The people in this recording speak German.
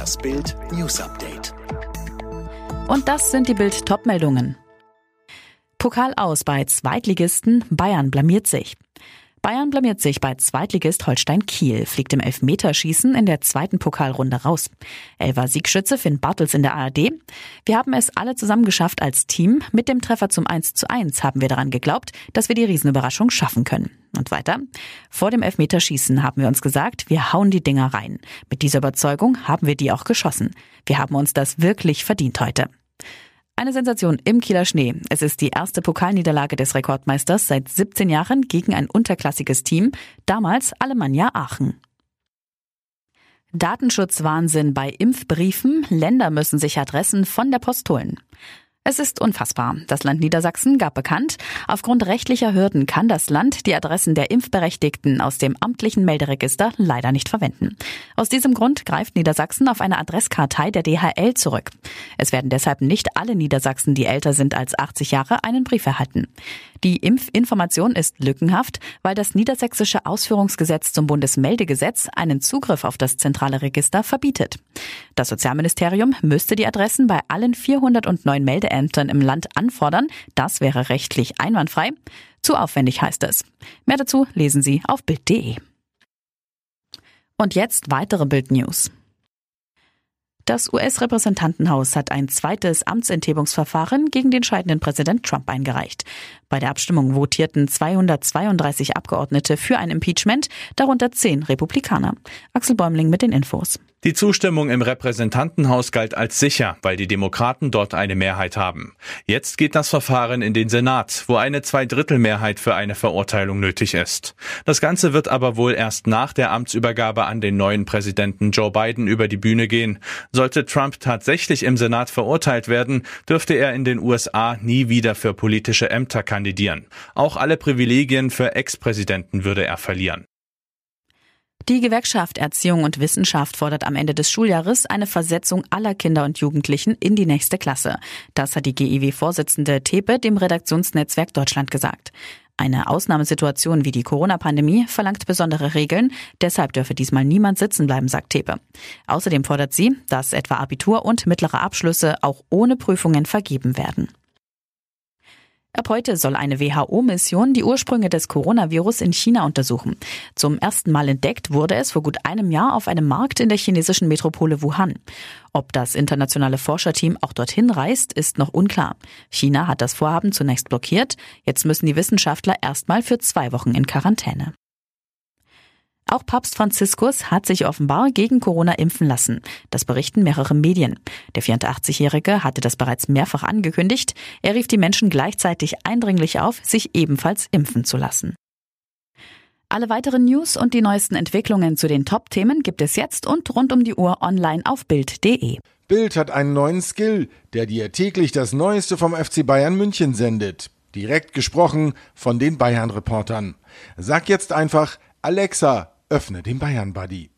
Das Bild News Update. Und das sind die Bild Topmeldungen. Pokal aus bei Zweitligisten, Bayern blamiert sich. Bayern blamiert sich bei Zweitligist Holstein Kiel, fliegt im Elfmeterschießen in der zweiten Pokalrunde raus. Elfer Siegschütze Finn Bartels in der ARD. Wir haben es alle zusammen geschafft als Team. Mit dem Treffer zum 1 zu 1 haben wir daran geglaubt, dass wir die Riesenüberraschung schaffen können. Und weiter. Vor dem Elfmeterschießen haben wir uns gesagt, wir hauen die Dinger rein. Mit dieser Überzeugung haben wir die auch geschossen. Wir haben uns das wirklich verdient heute. Eine Sensation im Kieler Schnee. Es ist die erste Pokalniederlage des Rekordmeisters seit 17 Jahren gegen ein unterklassiges Team, damals Alemannia Aachen. Datenschutzwahnsinn bei Impfbriefen. Länder müssen sich Adressen von der Post holen. Es ist unfassbar. Das Land Niedersachsen gab bekannt, aufgrund rechtlicher Hürden kann das Land die Adressen der Impfberechtigten aus dem amtlichen Melderegister leider nicht verwenden. Aus diesem Grund greift Niedersachsen auf eine Adresskartei der DHL zurück. Es werden deshalb nicht alle Niedersachsen, die älter sind als 80 Jahre, einen Brief erhalten. Die Impfinformation ist lückenhaft, weil das niedersächsische Ausführungsgesetz zum Bundesmeldegesetz einen Zugriff auf das zentrale Register verbietet. Das Sozialministerium müsste die Adressen bei allen 409 Meldeämtern im Land anfordern. Das wäre rechtlich einwandfrei. Zu aufwendig heißt es. Mehr dazu lesen Sie auf Bild.de. Und jetzt weitere Bild-News. Das US-Repräsentantenhaus hat ein zweites Amtsenthebungsverfahren gegen den scheidenden Präsident Trump eingereicht. Bei der Abstimmung votierten 232 Abgeordnete für ein Impeachment, darunter zehn Republikaner. Axel Bäumling mit den Infos. Die Zustimmung im Repräsentantenhaus galt als sicher, weil die Demokraten dort eine Mehrheit haben. Jetzt geht das Verfahren in den Senat, wo eine Zweidrittelmehrheit für eine Verurteilung nötig ist. Das Ganze wird aber wohl erst nach der Amtsübergabe an den neuen Präsidenten Joe Biden über die Bühne gehen. Sollte Trump tatsächlich im Senat verurteilt werden, dürfte er in den USA nie wieder für politische Ämter kandidieren. Auch alle Privilegien für Ex-Präsidenten würde er verlieren. Die Gewerkschaft Erziehung und Wissenschaft fordert am Ende des Schuljahres eine Versetzung aller Kinder und Jugendlichen in die nächste Klasse. Das hat die GIW-Vorsitzende Tepe dem Redaktionsnetzwerk Deutschland gesagt. Eine Ausnahmesituation wie die Corona-Pandemie verlangt besondere Regeln, deshalb dürfe diesmal niemand sitzen bleiben, sagt Tepe. Außerdem fordert sie, dass etwa Abitur und mittlere Abschlüsse auch ohne Prüfungen vergeben werden. Ab heute soll eine WHO-Mission die Ursprünge des Coronavirus in China untersuchen. Zum ersten Mal entdeckt wurde es vor gut einem Jahr auf einem Markt in der chinesischen Metropole Wuhan. Ob das internationale Forscherteam auch dorthin reist, ist noch unklar. China hat das Vorhaben zunächst blockiert. Jetzt müssen die Wissenschaftler erstmal für zwei Wochen in Quarantäne. Auch Papst Franziskus hat sich offenbar gegen Corona impfen lassen. Das berichten mehrere Medien. Der 84-Jährige hatte das bereits mehrfach angekündigt. Er rief die Menschen gleichzeitig eindringlich auf, sich ebenfalls impfen zu lassen. Alle weiteren News und die neuesten Entwicklungen zu den Top-Themen gibt es jetzt und rund um die Uhr online auf Bild.de. Bild hat einen neuen Skill, der dir täglich das Neueste vom FC Bayern München sendet. Direkt gesprochen von den Bayern-Reportern. Sag jetzt einfach, Alexa, öffne den Bayern Buddy.